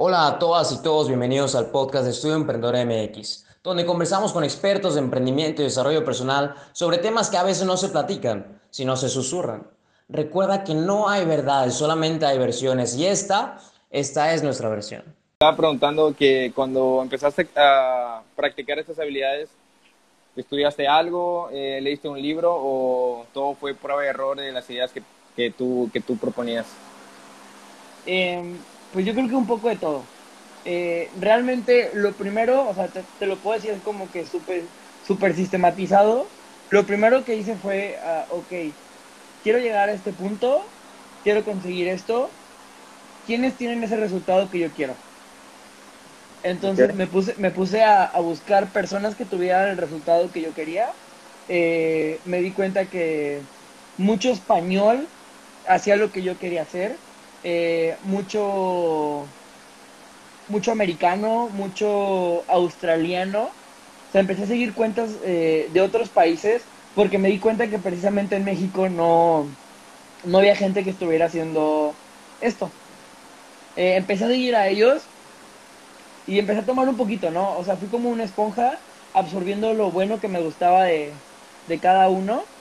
Hola a todas y todos, bienvenidos al podcast de Estudio Emprendedor MX, donde conversamos con expertos de emprendimiento y desarrollo personal sobre temas que a veces no se platican, sino se susurran. Recuerda que no hay verdades, solamente hay versiones y esta, esta es nuestra versión. Estaba preguntando que cuando empezaste a practicar estas habilidades, ¿estudiaste algo, eh, leíste un libro o todo fue prueba y error de las ideas que, que, tú, que tú proponías? Eh, pues yo creo que un poco de todo. Eh, realmente lo primero, o sea, te, lo puedo decir como que súper super sistematizado. Lo primero que hice fue, uh, ok, quiero llegar a este punto, quiero conseguir esto. ¿Quiénes tienen ese resultado que yo quiero? Entonces me puse, me puse a, a, buscar personas que tuvieran el resultado que yo quería. Eh, me di cuenta que mucho español hacía lo que yo quería hacer eh, mucho, mucho americano, mucho australiano. O sea, empecé a seguir cuentas eh, de otros países porque me di cuenta que precisamente en México no, no había gente que estuviera haciendo esto. Eh, empecé a seguir a ellos y empecé a tomar un poquito, ¿no? O sea, fui como una esponja absorbiendo lo bueno que me gustaba de, de cada uno.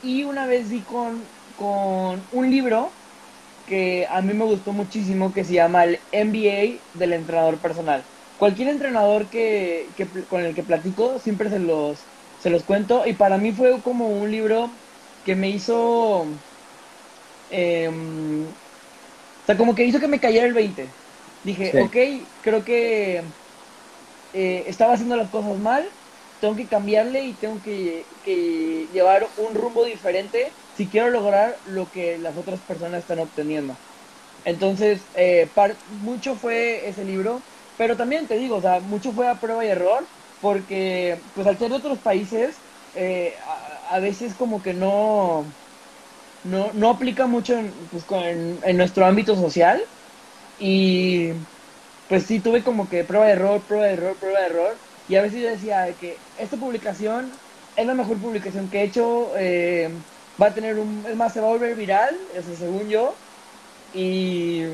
Y una vez di con, con un libro que a mí me gustó muchísimo que se llama el MBA del entrenador personal. Cualquier entrenador que, que, con el que platico siempre se los, se los cuento y para mí fue como un libro que me hizo... Eh, o sea, como que hizo que me cayera el 20. Dije, sí. ok, creo que eh, estaba haciendo las cosas mal, tengo que cambiarle y tengo que, que llevar un rumbo diferente si quiero lograr lo que las otras personas están obteniendo. Entonces, eh, par, mucho fue ese libro, pero también te digo, o sea, mucho fue a prueba y error, porque pues al ser de otros países, eh, a, veces como que no, no, no aplica mucho en, pues, en nuestro ámbito social, y pues sí, tuve como que prueba de error, prueba de error, prueba de error, y a veces yo decía que esta publicación es la mejor publicación que he hecho, eh, va a tener un, es más, se va a volver viral, eso según yo, y,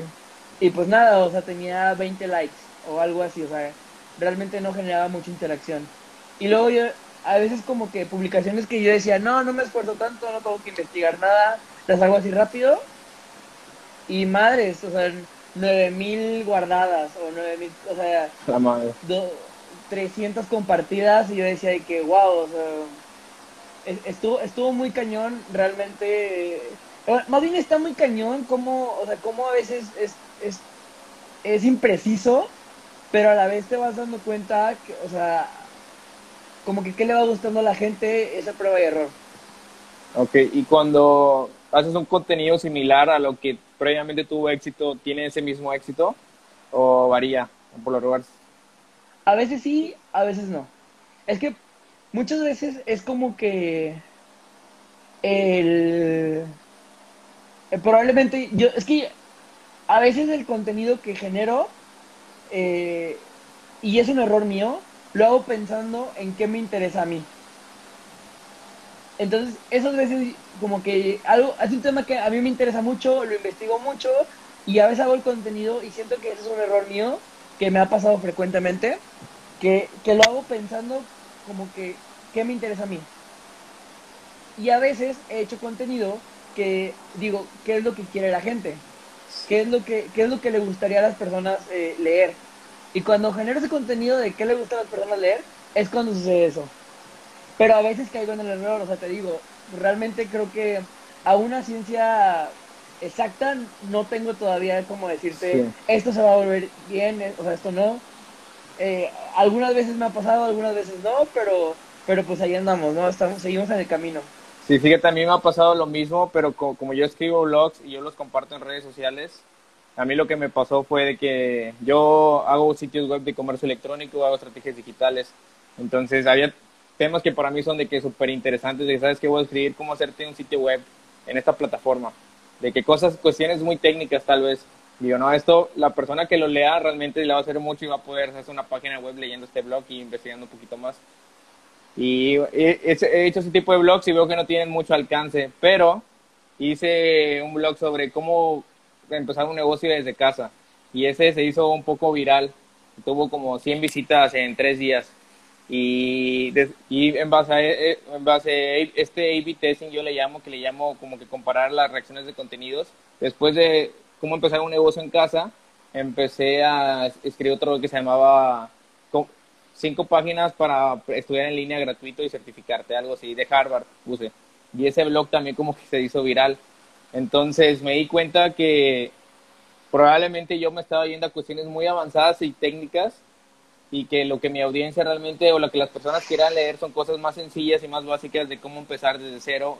y pues nada, o sea, tenía 20 likes o algo así, o sea, realmente no generaba mucha interacción. Y luego yo, a veces como que publicaciones que yo decía, no, no me esfuerzo tanto, no tengo que investigar nada, las hago así rápido, y madres, o sea, 9000 guardadas, o 9000, o sea, La madre. do, 300 compartidas, y yo decía de que, wow, o sea estuvo, estuvo muy cañón, realmente. Más bien está muy cañón como, o sea, como a veces es, es, es impreciso, pero a la vez te vas dando cuenta que, o sea, como que qué le va gustando a la gente esa prueba y error. Ok, y cuando haces un contenido similar a lo que previamente tuvo éxito, ¿tiene ese mismo éxito o varía por los lugares? A veces sí, a veces no. Es que muchas veces es como que el, el, probablemente yo es que a veces el contenido que genero eh, y es un error mío lo hago pensando en qué me interesa a mí. Entonces esas veces como que algo es un tema que a mí me interesa mucho lo investigo mucho y a veces hago el contenido y siento que ese es un error mío que me ha pasado frecuentemente que, que lo hago pensando como que, ¿qué me interesa a mí? Y a veces he hecho contenido que digo, ¿qué es lo que quiere la gente? ¿Qué es lo que, qué es lo que le gustaría a las personas eh, leer? Y cuando genero ese contenido de qué le gusta a las personas leer, es cuando sucede eso. Pero a veces caigo en el error, o sea, te digo, realmente creo que a una ciencia exacta no tengo todavía como decirte, sí. esto se va a volver bien, o sea, esto no eh, algunas veces me ha pasado, algunas veces no, pero, pero pues ahí andamos, ¿no? Estamos, seguimos en el camino. Sí, fíjate, a mí me ha pasado lo mismo, pero como, como yo escribo blogs y yo los comparto en redes sociales, a mí lo que me pasó fue de que yo hago sitios web de comercio electrónico, hago estrategias digitales, entonces había temas que para mí son de que súper interesantes, de que sabes que voy a escribir cómo hacerte un sitio web en esta plataforma, de que cosas, cuestiones muy técnicas tal vez, Digo, no, esto, la persona que lo lea realmente le va a hacer mucho y va a poder hacer una página web leyendo este blog y investigando un poquito más. Y he, he, hecho ese tipo de blogs y veo que no tienen mucho alcance, pero hice un blog sobre cómo empezar un negocio desde casa. y ese se hizo un poco viral. Tuvo como 100 visitas en tres días. Y, y en, base a, eh, en base a este A-B testing yo le llamo, que le llamo como que comparar las reacciones de contenidos. Después de cómo empezar un negocio en casa, empecé a escribir otro que se llamaba cinco páginas para estudiar en línea gratuito y certificarte, algo así, de Harvard puse. Y ese blog también como que se hizo viral. Entonces me di cuenta que probablemente yo me estaba yendo a cuestiones muy avanzadas y técnicas y que lo que mi audiencia realmente o lo que las personas quieran leer son cosas más sencillas y más básicas de cómo empezar desde cero.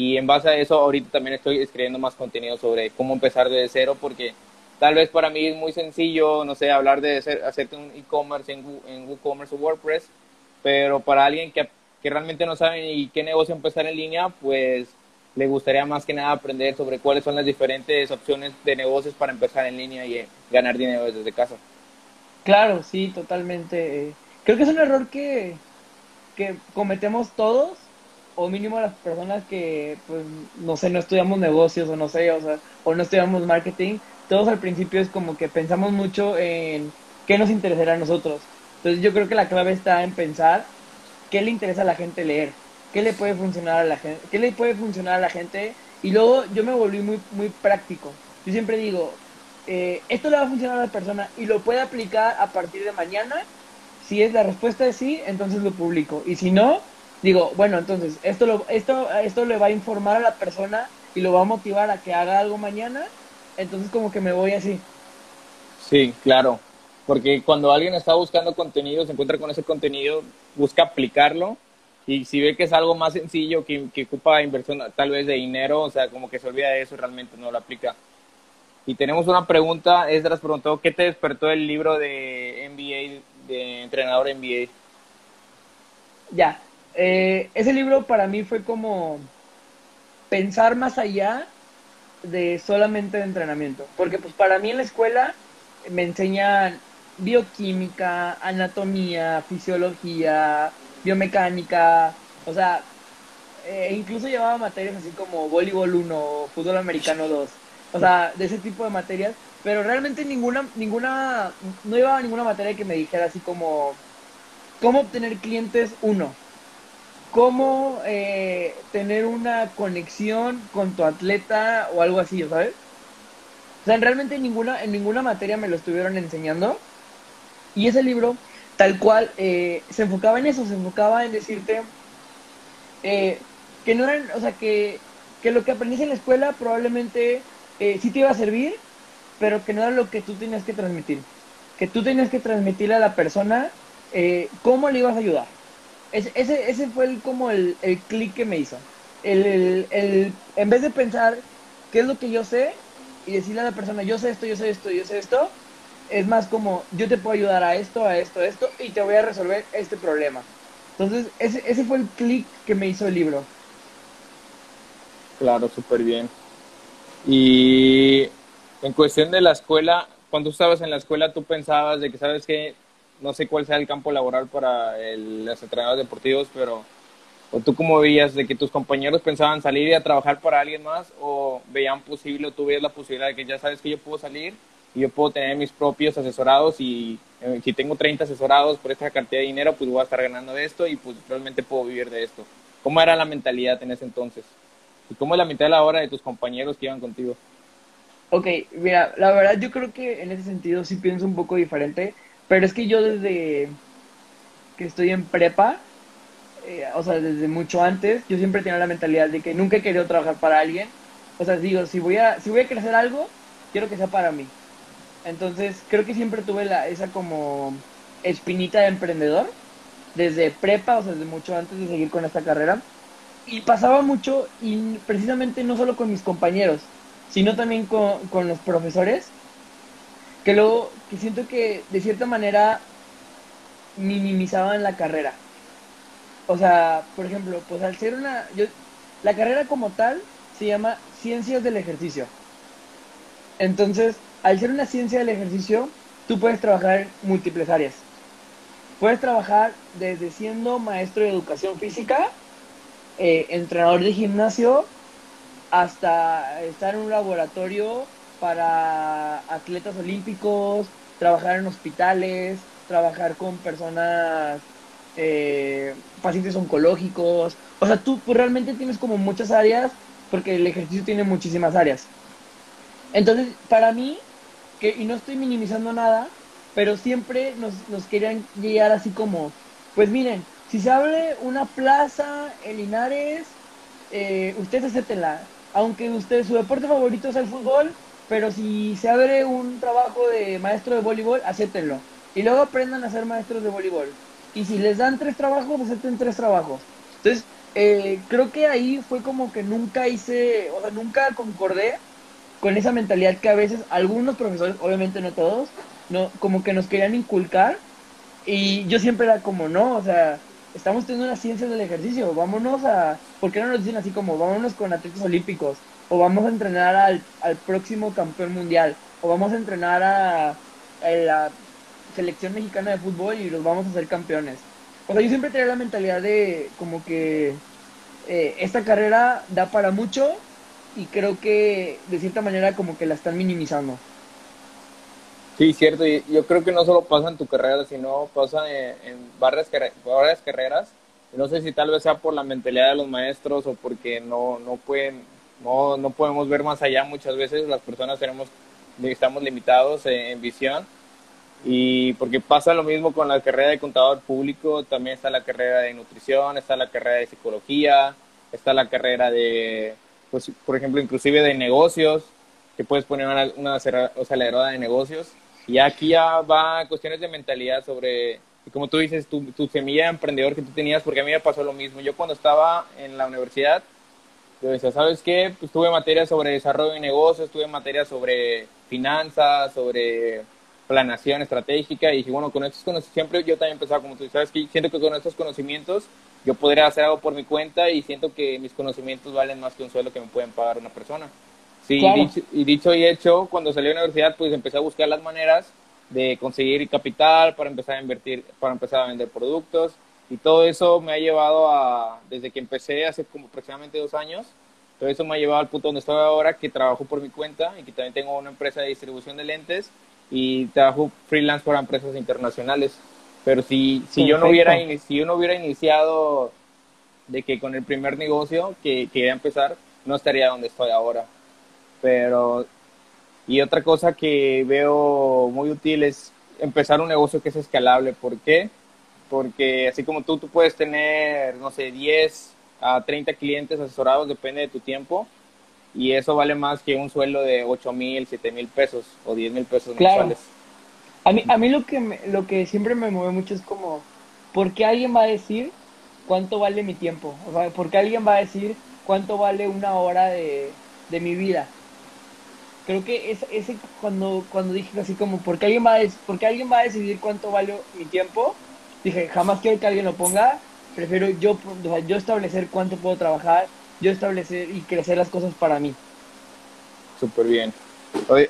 Y en base a eso ahorita también estoy escribiendo más contenido sobre cómo empezar desde cero porque Tal vez para mí es muy sencillo, no sé, hablar de hacer, hacerte un e-commerce en, en WooCommerce o WordPress, pero para alguien que, que realmente no sabe ni qué negocio empezar en línea, pues le gustaría más que nada aprender sobre cuáles son las diferentes opciones de negocios para empezar en línea y eh, ganar dinero desde casa. Claro, sí, totalmente. Creo que es un error que, que cometemos todos, o mínimo las personas que, pues, no sé, no estudiamos negocios, o no sé, o sea, o no estudiamos marketing, todos al principio es como que pensamos mucho en qué nos interesará a nosotros. Entonces yo creo que la clave está en pensar qué le interesa a la gente leer, qué le puede funcionar a la gente, qué le puede funcionar a la gente. Y luego yo me volví muy, muy práctico. Yo siempre digo, eh, esto le va a funcionar a la persona y lo puede aplicar a partir de mañana. Si es la respuesta de sí, entonces lo publico. Y si no, digo, bueno, entonces esto, lo, esto, esto le va a informar a la persona y lo va a motivar a que haga algo mañana entonces como que me voy así. Sí, claro, porque cuando alguien está buscando contenido, se encuentra con ese contenido, busca aplicarlo y si ve que es algo más sencillo, que, que ocupa inversión tal vez de dinero, o sea, como que se olvida de eso realmente no lo aplica. Y tenemos una pregunta, Esdras preguntó, ¿qué te despertó el libro de NBA, de entrenador NBA? Ya, eh, ese libro para mí fue como pensar más allá de solamente de entrenamiento. Porque pues para mí en la escuela me enseñan bioquímica, anatomía, fisiología, biomecánica, o sea, eh, incluso llevaba materias así como voleibol 1, fútbol americano 2, o sea, de ese tipo de materias, pero realmente ninguna, ninguna, no llevaba ninguna materia que me dijera así como, cómo obtener clientes 1, cómo eh, tener una conexión con tu atleta o algo así, ¿sabes? O sea, realmente en ninguna, en ninguna materia me lo estuvieron enseñando. Y ese libro, tal cual, eh, se enfocaba en eso, se enfocaba en decirte eh, que no eran, o sea, que, que lo que aprendiste en la escuela probablemente sí te iba a servir, pero que no era lo que tú tenías que transmitir. Que tú tenías que transmitirle a la persona cómo le ibas a ayudar ese, ese fue el, como el, el clic que me hizo. El, el, en vez de pensar qué es lo que yo sé y decirle a la persona, yo sé esto, yo sé esto, yo sé esto, es más como, yo te puedo ayudar a esto, a esto, a esto, y te voy a resolver este problema. Entonces, ese, ese fue el clic que me hizo el libro. Claro, súper bien. Y en cuestión de la escuela, cuando estabas en la escuela, tú pensabas de que, ¿sabes que no sé cuál sea el campo laboral para los entrenadores deportivos, pero tú cómo veías de que tus compañeros pensaban salir y a trabajar para alguien más o veían posible o tú veías la posibilidad de que ya sabes que yo puedo salir y yo puedo tener mis propios asesorados y eh, si tengo 30 asesorados por esta cantidad de dinero, pues voy a estar ganando de esto y pues realmente puedo vivir de esto. ¿Cómo era la mentalidad en ese entonces? ¿Y cómo es la mentalidad ahora de tus compañeros que iban contigo? Ok, mira, la verdad yo creo que en ese sentido sí pienso un poco diferente pero es que yo desde que estoy en prepa, eh, o sea, desde mucho antes, yo siempre tenía la mentalidad de que nunca he querido trabajar para alguien. O sea, digo, si voy a, si voy a crecer algo, quiero que sea para mí. Entonces, creo que siempre tuve la, esa como espinita de emprendedor, desde prepa, o sea, desde mucho antes de seguir con esta carrera. Y pasaba mucho, y precisamente no solo con mis compañeros, sino también con, con los profesores, que luego, que siento que de cierta manera minimizaban la carrera. O sea, por ejemplo, pues al ser una, yo, la carrera como tal se llama Ciencias del Ejercicio. Entonces, al ser una ciencia del ejercicio, tú puedes trabajar en múltiples áreas. Puedes trabajar desde siendo maestro de educación física, eh, entrenador de gimnasio, hasta estar en un laboratorio para atletas olímpicos, trabajar en hospitales, trabajar con personas, eh, pacientes oncológicos. O sea, tú pues, realmente tienes como muchas áreas, porque el ejercicio tiene muchísimas áreas. Entonces, para mí, que, y no estoy minimizando nada, pero siempre nos, nos querían llegar así como, pues miren, si se abre una plaza en Linares, eh, ustedes acéptenla. Aunque usted, su deporte favorito sea el fútbol, pero si se abre un trabajo de maestro de voleibol, acéptenlo. Y luego aprendan a ser maestros de voleibol. Y si les dan tres trabajos, acepten tres trabajos. Entonces, eh, creo que ahí fue como que nunca hice, o sea, nunca concordé con esa mentalidad que a veces algunos profesores, obviamente no todos, no, como que nos querían inculcar. Y yo siempre era como, no, o sea, estamos teniendo una ciencia del ejercicio, vámonos a, ¿por qué no nos dicen así como, vámonos con atletas olímpicos? O vamos a entrenar al, al próximo campeón mundial, o vamos a entrenar a, la selección mexicana de fútbol y los vamos a hacer campeones. O sea, yo siempre tenía la mentalidad de como que eh, esta carrera da para mucho y creo que de cierta manera como que la están minimizando. Sí, cierto. Y yo creo que no solo pasa en tu carrera, sino pasa en, varias, varias carreras. No sé si tal vez sea por la mentalidad de los maestros o porque no, no pueden, no, no podemos ver más allá muchas veces. Las personas tenemos, estamos limitados en, visión. Y porque pasa lo mismo con la carrera de contador público, también está la carrera de nutrición, está la carrera de psicología, está la carrera de, pues, por ejemplo, inclusive de negocios, que puedes poner una, una de negocios. Y aquí ya va cuestiones de mentalidad sobre, como tú dices, tu, tu semilla de emprendedor que tú tenías, porque a mí me pasó lo mismo. Yo cuando estaba en la universidad, yo decía, ¿sabes qué? Pues tuve materias sobre desarrollo de negocios, tuve materias sobre finanzas, sobre planeación estratégica y dije, bueno, con estos conocimientos, siempre yo también pensaba como tú, ¿sabes qué? Siento que con estos conocimientos yo podría hacer algo por mi cuenta y siento que mis conocimientos valen más que un sueldo que me pueden pagar una persona. Sí, y, dicho, y hecho, cuando salí de la universidad, pues empecé a buscar las maneras de conseguir capital para empezar a invertir, para empezar a vender productos. Y todo eso me ha llevado a, desde que empecé hace como aproximadamente dos años, todo eso me ha llevado al punto donde estoy ahora, que trabajo por mi cuenta y que también tengo una empresa de distribución de lentes y trabajo freelance para empresas internacionales. Pero si, si, yo, no hubiera, si yo no hubiera iniciado de que con el primer negocio que quería empezar, no estaría donde estoy ahora. Pero, y otra cosa que veo muy útil es empezar un negocio que es escalable. ¿Por qué? Porque así como tú, tú puedes tener, no sé, 10 a 30 clientes asesorados, depende de tu tiempo, y eso vale más que un sueldo de 8 mil, 7 mil pesos o 10 mil pesos mensuales. A mí, a mí lo, que lo que siempre me mueve mucho es como, ¿por qué alguien va a decir cuánto vale mi tiempo? O sea, ¿por qué alguien va a decir cuánto vale una hora de, de mi vida? creo que es, ese cuando, cuando dije así como, ¿por qué, alguien va a, porque alguien va a decidir cuánto vale mi tiempo? Dije, jamás quiero que alguien lo ponga, prefiero yo, yo establecer cuánto puedo trabajar, yo establecer y crecer las cosas para mí. Súper bien.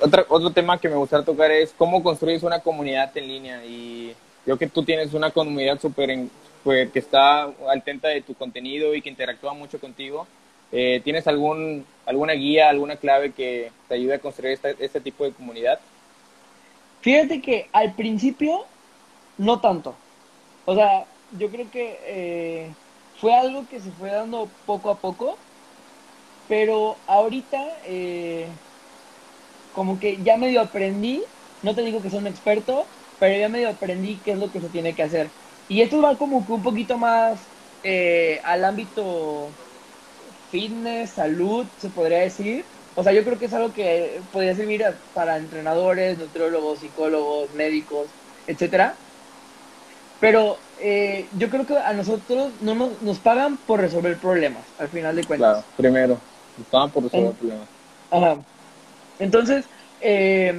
Otra, otro tema que me gustaría tocar es cómo construyes una comunidad en línea y yo que tú tienes una comunidad súper que está atenta de tu contenido y que interactúa mucho contigo. Eh, ¿Tienes algún, alguna guía, alguna clave que te ayude a construir este tipo de comunidad? Fíjate que al principio no tanto. O sea, yo creo que eh, fue algo que se fue dando poco a poco, pero ahorita eh, como que ya medio aprendí, no te digo que soy un experto, pero ya medio aprendí qué es lo que se tiene que hacer. Y esto va como que un poquito más al ámbito fitness, salud, se podría decir. O sea, yo creo que es algo que podría servir para entrenadores, nutriólogos, psicólogos, médicos, etcétera. Pero eh, yo creo que a nosotros no nos, nos, pagan por resolver problemas, al final de cuentas. Claro, primero, nos pagan por resolver problemas. Ajá. Entonces, eh,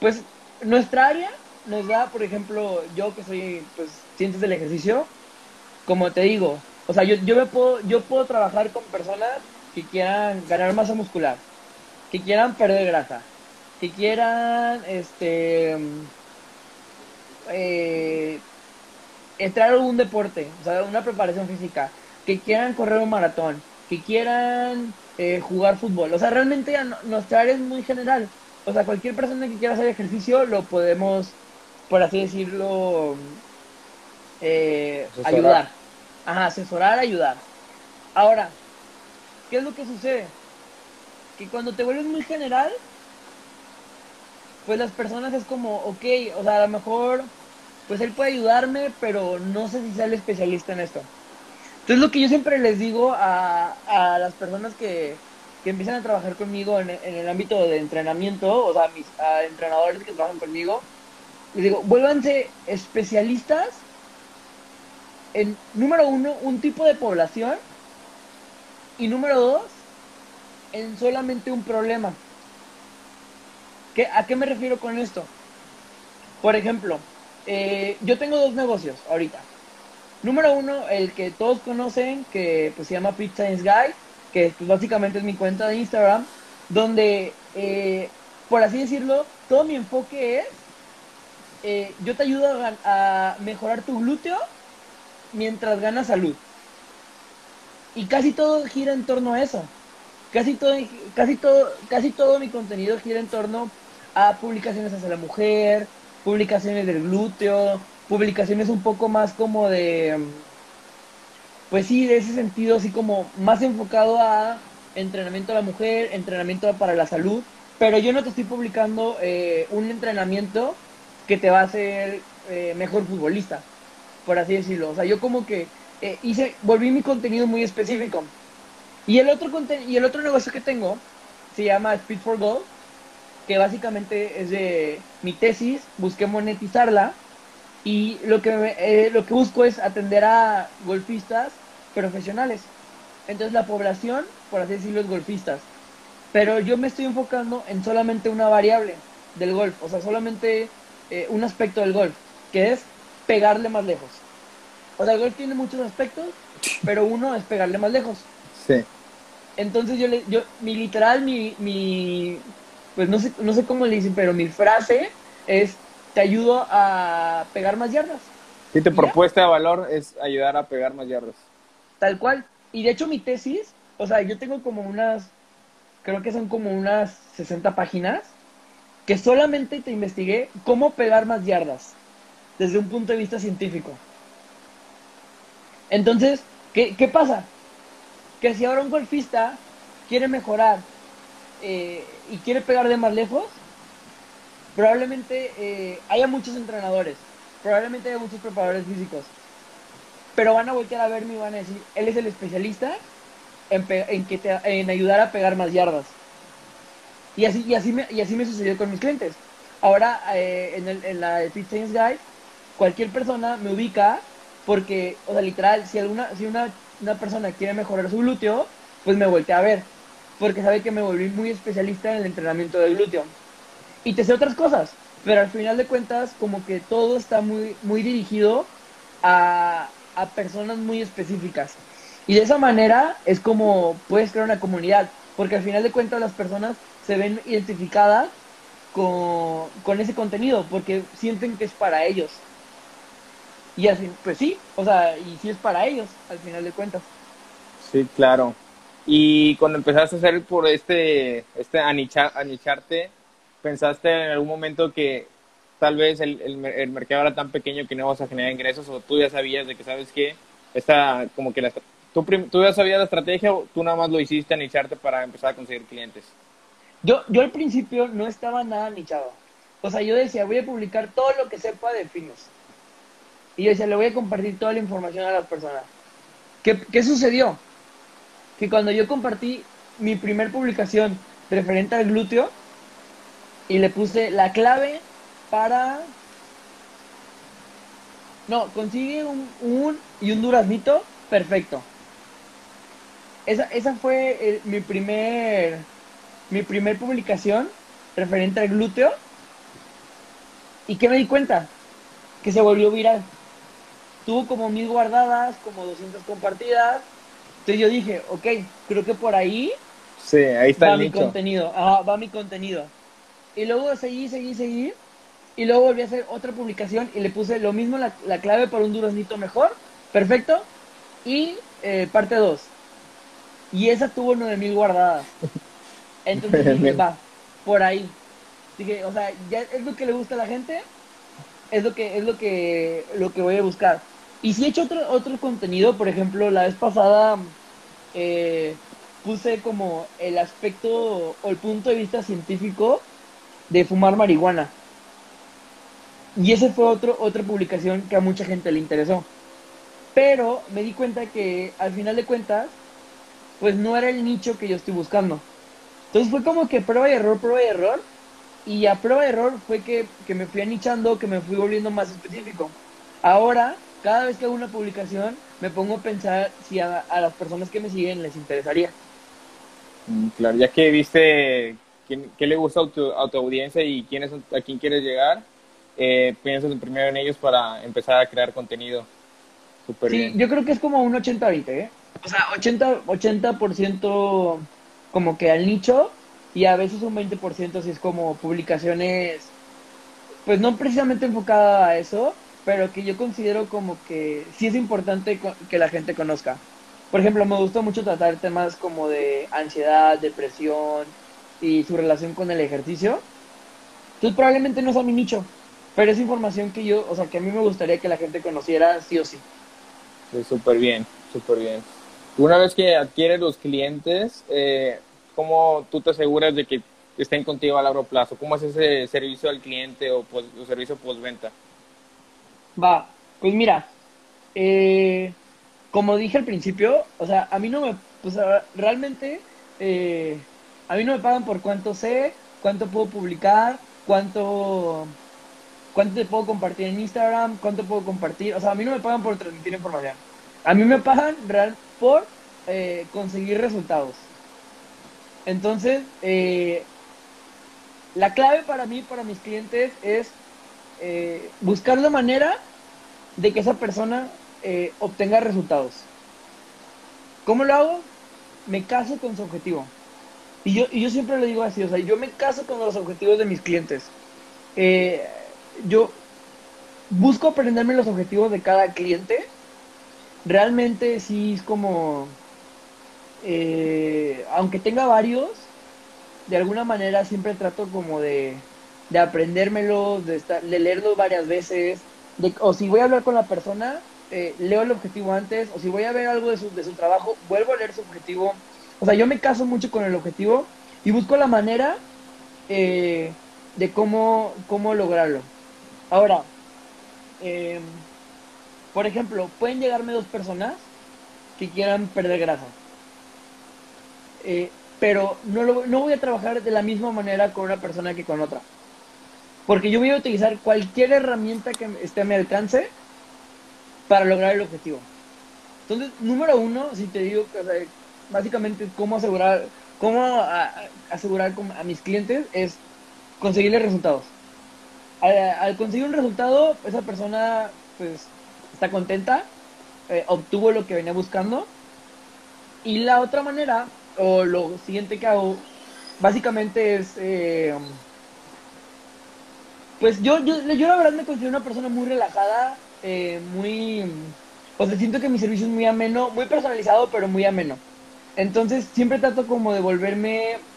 pues nuestra área nos da, por ejemplo, yo que soy pues ciencias del ejercicio, como te digo, o sea, yo, yo, me puedo, yo puedo trabajar con personas que quieran ganar masa muscular, que quieran perder grasa, que quieran este eh, entrar a algún deporte, o sea, una preparación física, que quieran correr un maratón, que quieran eh, jugar fútbol. O sea, realmente nuestra área es muy general. O sea, cualquier persona que quiera hacer ejercicio lo podemos, por así decirlo, eh, ayudar. Ajá, asesorar, ayudar. Ahora, ¿qué es lo que sucede? Que cuando te vuelves muy general, pues las personas es como, ok, o sea, a lo mejor, pues él puede ayudarme, pero no sé si sea el especialista en esto. Entonces lo que yo siempre les digo a, a las personas que, que empiezan a trabajar conmigo en, en, el ámbito de entrenamiento, o sea, mis a entrenadores que trabajan conmigo, les digo, vuélvanse especialistas en, número uno, un tipo de población y número dos, en solamente un problema. ¿Qué, ¿A qué me refiero con esto? Por ejemplo, eh, yo tengo dos negocios ahorita. Número uno, el que todos conocen, que pues, se llama Pizza Science Guy, que pues, básicamente es mi cuenta de Instagram, donde, eh, por así decirlo, todo mi enfoque es, eh, yo te ayudo a, mejorar tu glúteo mientras ganas salud. Y casi todo gira en torno a eso. Casi todo, casi todo, casi todo mi contenido gira en torno a publicaciones hacia la mujer, publicaciones del glúteo, publicaciones un poco más como de, pues sí, de ese sentido, así como más enfocado a entrenamiento a la mujer, entrenamiento para la salud, pero yo no te estoy publicando eh, un entrenamiento que te va a hacer eh, mejor futbolista, por así decirlo. O sea, yo como que eh, hice, volví mi contenido muy específico. Y el otro y el otro negocio que tengo se llama Speed for Gold, que básicamente es de mi tesis, busqué monetizarla y lo que eh, lo que busco es atender a golfistas profesionales. Entonces la población, por así decirlo, es golfistas. Pero yo me estoy enfocando en solamente una variable del golf, o sea, solamente eh, un aspecto del golf, que es pegarle más lejos. O sea, el golf tiene muchos aspectos, pero uno es pegarle más lejos. Sí. Entonces yo, le, yo mi literal, mi, mi, pues no sé, no sé cómo le dicen, pero mi frase es, te ayudo a pegar más yardas. Sí, tu propuesta de valor es ayudar a pegar más yardas. Tal cual. Y de hecho mi tesis, o sea, yo tengo como unas, creo que son como unas 60 páginas, que solamente te investigué cómo pegar más yardas, desde un punto de vista científico. Entonces, ¿qué, qué pasa? Que si ahora un golfista quiere mejorar eh, y quiere pegar de más lejos, probablemente eh, haya muchos entrenadores, probablemente haya muchos preparadores físicos, pero van a voltear a verme y van a decir, él es el especialista en, en, que te, en ayudar a pegar más yardas. Y así, y así, me, y así me sucedió con mis clientes. Ahora, eh, en, el, en la Fit Science Guide, cualquier persona me ubica porque, o sea, literal, si alguna, si una, una persona quiere mejorar su glúteo, pues me voltea a ver, porque sabe que me volví muy especialista en el entrenamiento del glúteo. Y te sé otras cosas, pero al final de cuentas, como que todo está muy, muy dirigido a, a personas muy específicas. Y de esa manera es como puedes crear una comunidad, porque al final de cuentas las personas se ven identificadas con, con ese contenido, porque sienten que es para ellos. Y así, pues sí, o sea, y sí es para ellos, al final de cuentas. Sí, claro. Y cuando empezaste a hacer por este, este anicharte, ¿pensaste en algún momento que tal vez el, el, mercado era tan pequeño que no vas a generar ingresos o tú ya sabías de que, ¿sabes que Esta, como que la, tú, tú ya sabías la estrategia o tú nada más lo hiciste anicharte para empezar a conseguir clientes? Yo, yo al principio no estaba nada anichado. O sea, yo decía, voy a publicar todo lo que sepa de finos. Y yo decía, le voy a compartir toda la información a las personas. ¿Qué, ¿Qué sucedió? Que cuando yo compartí mi primer publicación referente al glúteo y le puse la clave para... No, consigue un, un y un duraznito perfecto. Esa, esa fue mi primer mi primer publicación referente al glúteo. ¿Y qué me di cuenta? Que se volvió viral tuvo como mil guardadas, como 200 compartidas. Entonces yo dije, ok, creo que por ahí, sí, ahí está va mi contenido. va mi contenido. Y luego seguí, seguí, seguí. Y luego volví a hacer otra publicación y le puse lo mismo, la, la clave para un duraznito mejor. Perfecto. Y eh, parte 2. y esa tuvo 9000 guardadas. Entonces dije, va, por ahí. Dije, o sea, ya es lo que le gusta a la gente, es lo que, es lo que, lo que voy a buscar. Y si he hecho otro, otro contenido, por ejemplo, la vez pasada eh, puse como el aspecto o el punto de vista científico de fumar marihuana. Y ese fue otro, otra publicación que a mucha gente le interesó. Pero me di cuenta que al final de cuentas, pues no era el nicho que yo estoy buscando. Entonces fue como que prueba y error, prueba y error. Y a prueba y error fue que, que me fui anichando, que me fui volviendo más específico. Ahora, cada vez que hago una publicación, me pongo a pensar si a, a las personas que me siguen les interesaría. Mm, Claro, ya que viste quién, qué le gusta a tu, a tu audiencia y quién es, a quién quieres llegar, eh, piensas primero en ellos para empezar a crear contenido. Súper Sí, bien. yo creo que es como un 80-20, ¿eh? O sea, 80%, 80% como que al nicho y a veces un 20% si es como publicaciones, pues no precisamente enfocada a eso, pero que yo considero como que sí es importante que la gente conozca. Por ejemplo, me gusta mucho tratar temas como de ansiedad, depresión y su relación con el ejercicio. Entonces probablemente no sea mi nicho, pero es información que yo, o sea, que a mí me gustaría que la gente conociera sí o sí. Sí, súper bien, súper bien. Una vez que adquieres los clientes, eh, ¿cómo tú te aseguras de que estén contigo a largo plazo? ¿Cómo es ese servicio al cliente o, pos- o servicio postventa? Va, pues mira, eh, como dije al principio, o sea, a mí no me, pues realmente, eh, a mí no me pagan por cuánto sé, cuánto puedo publicar, cuánto, cuánto te puedo compartir en Instagram, cuánto puedo compartir, o sea, a mí no me pagan por transmitir información, a mí me pagan real por eh, conseguir resultados. Entonces, la clave para mí, para mis clientes, es eh, buscar la manera de que esa persona eh, obtenga resultados. ¿Cómo lo hago? Me caso con su objetivo. Y yo, y yo siempre lo digo así, o sea, yo me caso con los objetivos de mis clientes. Eh, yo busco aprenderme los objetivos de cada cliente. Realmente sí es como, aunque tenga varios, de alguna manera siempre trato como de, de aprendérmelos, de, estar, de leerlos varias veces, de- o si voy a hablar con la persona, eh, leo el objetivo antes, o si voy a ver algo de su, de su trabajo, vuelvo a leer su objetivo. O sea, yo me caso mucho con el objetivo y busco la manera eh, de cómo, cómo lograrlo. Ahora, eh, por ejemplo, pueden llegarme dos personas que quieran perder grasa. Eh, pero no, lo- no voy a trabajar de la misma manera con una persona que con otra. Porque yo voy a utilizar cualquier herramienta que esté a mi alcance para lograr el objetivo. Entonces, número uno, si te digo, o básicamente cómo asegurar, cómo a- asegurar a mis clientes es conseguirles resultados. Al, al conseguir un resultado, esa persona pues está contenta, eh, obtuvo lo que venía buscando. Y la otra manera, o lo siguiente que hago, básicamente es, eh, pues yo, yo, yo la verdad me considero una persona muy relajada, eh, muy, o sea, siento que mi servicio es muy ameno, muy personalizado, pero muy ameno. Entonces siempre trato como de volverme,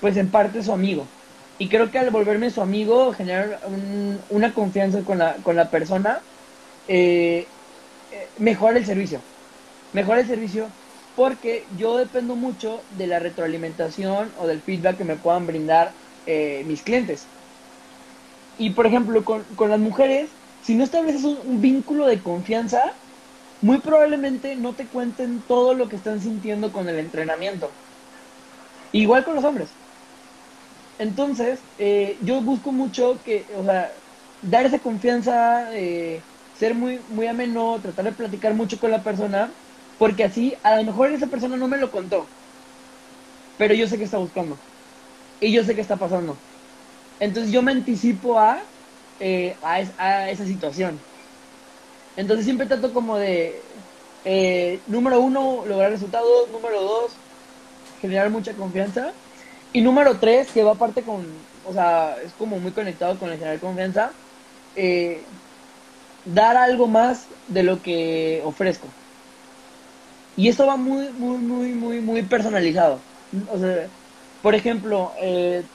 pues en parte su amigo. Y creo que al volverme su amigo, generar un- una confianza con la, con la persona, eh, eh, mejora el servicio. Mejora el servicio porque yo dependo mucho de la retroalimentación o del feedback que me puedan brindar eh, mis clientes. Y por ejemplo, con, con las mujeres, si no estableces un, vínculo de confianza, muy probablemente no te cuenten todo lo que están sintiendo con el entrenamiento. Igual con los hombres. Entonces, eh, yo busco mucho que, o sea, dar esa confianza, eh, ser muy, muy ameno, tratar de platicar mucho con la persona, porque así, a lo mejor esa persona no me lo contó, pero yo sé que está buscando y yo sé que está pasando. Entonces yo me anticipo a, eh, a, es- a esa situación. Entonces siempre trato como de, eh, número uno, lograr resultados, número dos, generar mucha confianza. Y número tres, que va aparte con, o sea, es como muy conectado con el generar confianza, eh, dar algo más de lo que ofrezco. Y esto va muy, muy, muy, muy, muy personalizado. O sea, por ejemplo, eh,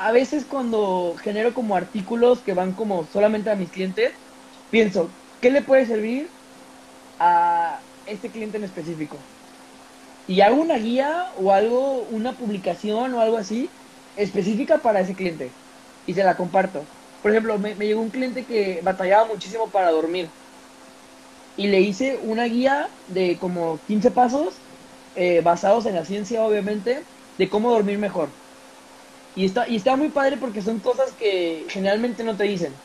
a veces cuando genero como artículos que van como solamente a mis clientes, pienso, ¿qué le puede servir a este cliente en específico? Y hago una guía o algo, una publicación o algo así específica para ese cliente y se la comparto. Por ejemplo, me, llegó un cliente que batallaba muchísimo para dormir y le hice una guía de como 15 pasos eh, basados en la ciencia, obviamente, de cómo dormir mejor. Y está, y está muy padre porque son cosas que generalmente no te dicen.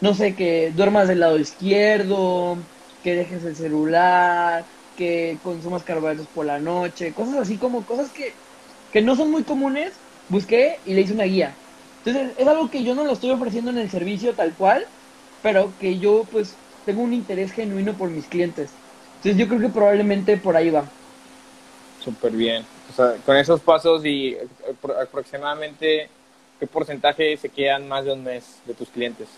No sé, que duermas del lado izquierdo, que dejes el celular, que consumas carbohidratos por la noche, cosas así como cosas que, que no son muy comunes. Busqué y le hice una guía. Entonces es algo que yo no lo estoy ofreciendo en el servicio tal cual, pero que yo pues tengo un interés genuino por mis clientes. Entonces yo creo que probablemente por ahí va. Súper bien. O sea, con esos pasos y eh, aproximadamente, ¿qué porcentaje se quedan más de un mes de tus clientes?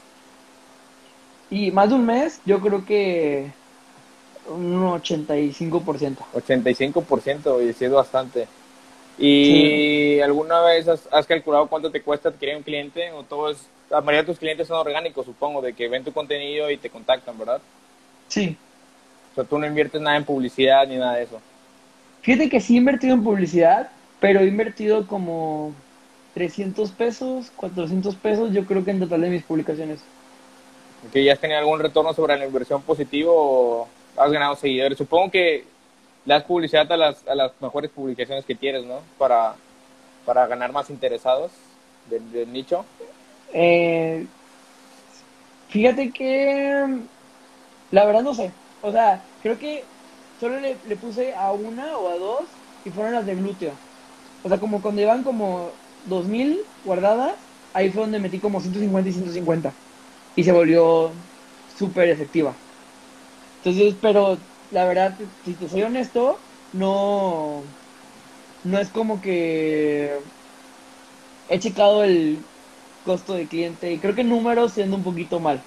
Y más de un mes, yo creo que un 85%. 85%, y es bastante. ¿Y alguna vez has, calculado cuánto te cuesta adquirir un cliente? ¿O todo es, la mayoría de tus clientes son orgánicos, supongo, de que ven tu contenido y te contactan, ¿verdad? Sí. O sea, tú no inviertes nada en publicidad ni nada de eso. Fíjate que sí he invertido en publicidad, pero he invertido como 300 pesos, 400 pesos, yo creo que en total de mis publicaciones. ¿Que ya has tenido algún retorno sobre la inversión positivo o has ganado seguidores? Supongo que le das publicidad a las, a las mejores publicaciones que tienes, ¿no? Para, para ganar más interesados del, nicho. Eh, fíjate que la verdad no sé. O sea, creo que solo le, puse a una o a dos y fueron las de glúteo. O sea, como cuando iban como 2000 guardadas, ahí fue donde metí como 150 y 150. Y se volvió súper efectiva. Entonces, pero la verdad, si te soy honesto, no, no es como que he checado el costo de cliente y creo que números siendo un poquito mal.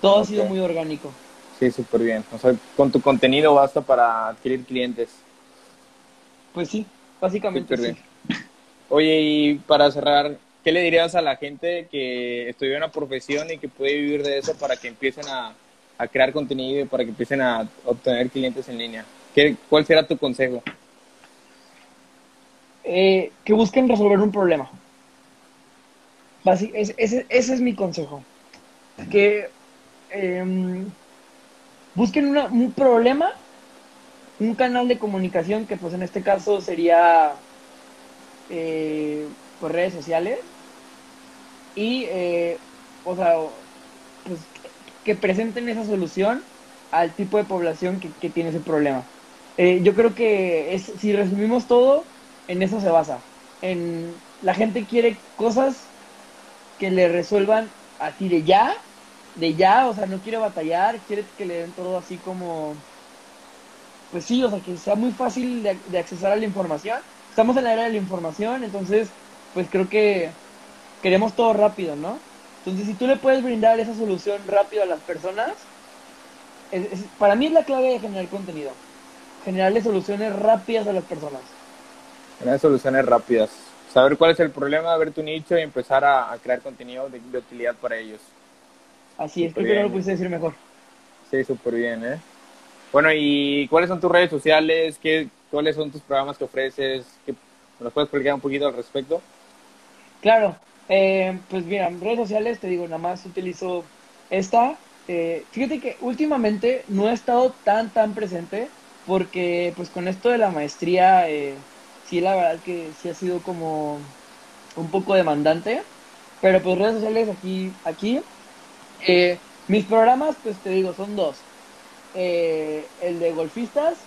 Todo ha sido muy orgánico. Sí, súper bien. O sea, con tu contenido basta para adquirir clientes. Pues sí, básicamente sí. Oye, y para cerrar, ¿qué le dirías a la gente que estudia una profesión y que puede vivir de eso para que empiecen a, crear contenido y para que empiecen a obtener clientes en línea? ¿Qué, ¿Cuál será tu consejo? Eh, que busquen resolver un problema. ese, ese, es mi consejo. Que em, busquen un problema, un canal de comunicación que pues en este caso sería eh, pues, redes sociales y eh, o sea pues, que presenten esa solución al tipo de población que, tiene ese problema. Eh, yo creo que es, si resumimos todo, en eso se basa. En la gente quiere cosas que le resuelvan así de ya de ya, o sea, no quiere batallar, quiere que le den todo así como, pues sí, o sea, que sea muy fácil de, de accesar a la información. Estamos en la era de la información, entonces, pues creo que queremos todo rápido, ¿no? Entonces, si tú le puedes brindar esa solución rápido a las personas, para mí es la clave de generar contenido. Generarle soluciones rápidas a las personas. Generar soluciones rápidas. Saber cuál es el problema, ver tu nicho y empezar a, crear contenido de utilidad para ellos. Así es, creo que no lo pudiste decir mejor. Sí, súper bien, ¿eh? Bueno, ¿y cuáles son tus redes sociales? ¿Qué, ¿Cuáles son tus programas que ofreces? ¿Qué, ¿Nos puedes explicar un poquito al respecto? Claro, eh, pues mira, redes sociales, te digo, nada más utilizo esta. Eh, fíjate que últimamente no he estado tan, tan presente porque pues con esto de la maestría, eh, sí, la verdad que sí ha sido como un poco demandante. Pero pues redes sociales aquí, aquí eh, mis programas, pues te digo, son dos. Eh, el de golfistas,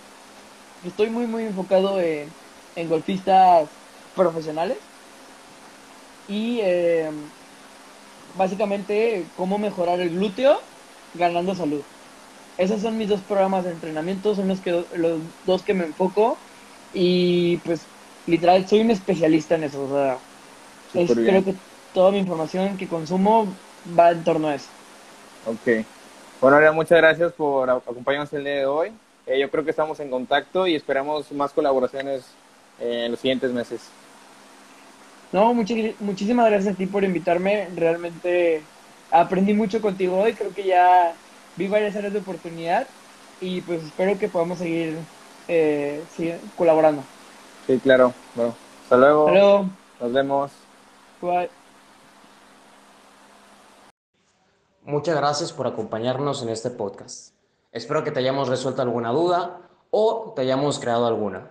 estoy muy, muy enfocado en, golfistas profesionales. Y eh, básicamente, cómo mejorar el glúteo ganando salud. Esos son mis dos programas de entrenamiento, son los, que, los dos que me enfoco. Y pues, literal, soy un especialista en eso. O sea, creo que toda mi información que consumo va en torno a eso. Ok. Bueno, muchas gracias por acompañarnos el día de hoy. Eh, yo creo que estamos en contacto y esperamos más colaboraciones eh, en los siguientes meses. No, muchísimas gracias a ti por invitarme. Realmente aprendí mucho contigo hoy. Creo que ya vi varias áreas de oportunidad y pues espero que podamos seguir, eh, colaborando. Sí, claro. Bueno, hasta luego. Hasta luego. Nos vemos. Bye. Muchas gracias por acompañarnos en este podcast. Espero que te hayamos resuelto alguna duda o te hayamos creado alguna.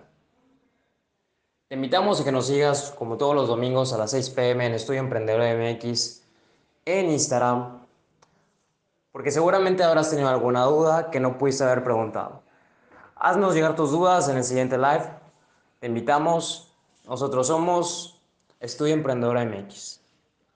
Te invitamos a que nos sigas como todos los domingos a las 6 pm en Estudio Emprendedor MX en Instagram, porque seguramente habrás tenido alguna duda que no pudiste haber preguntado. Haznos llegar tus dudas en el siguiente live. Te invitamos. Nosotros somos Estudio Emprendedor MX.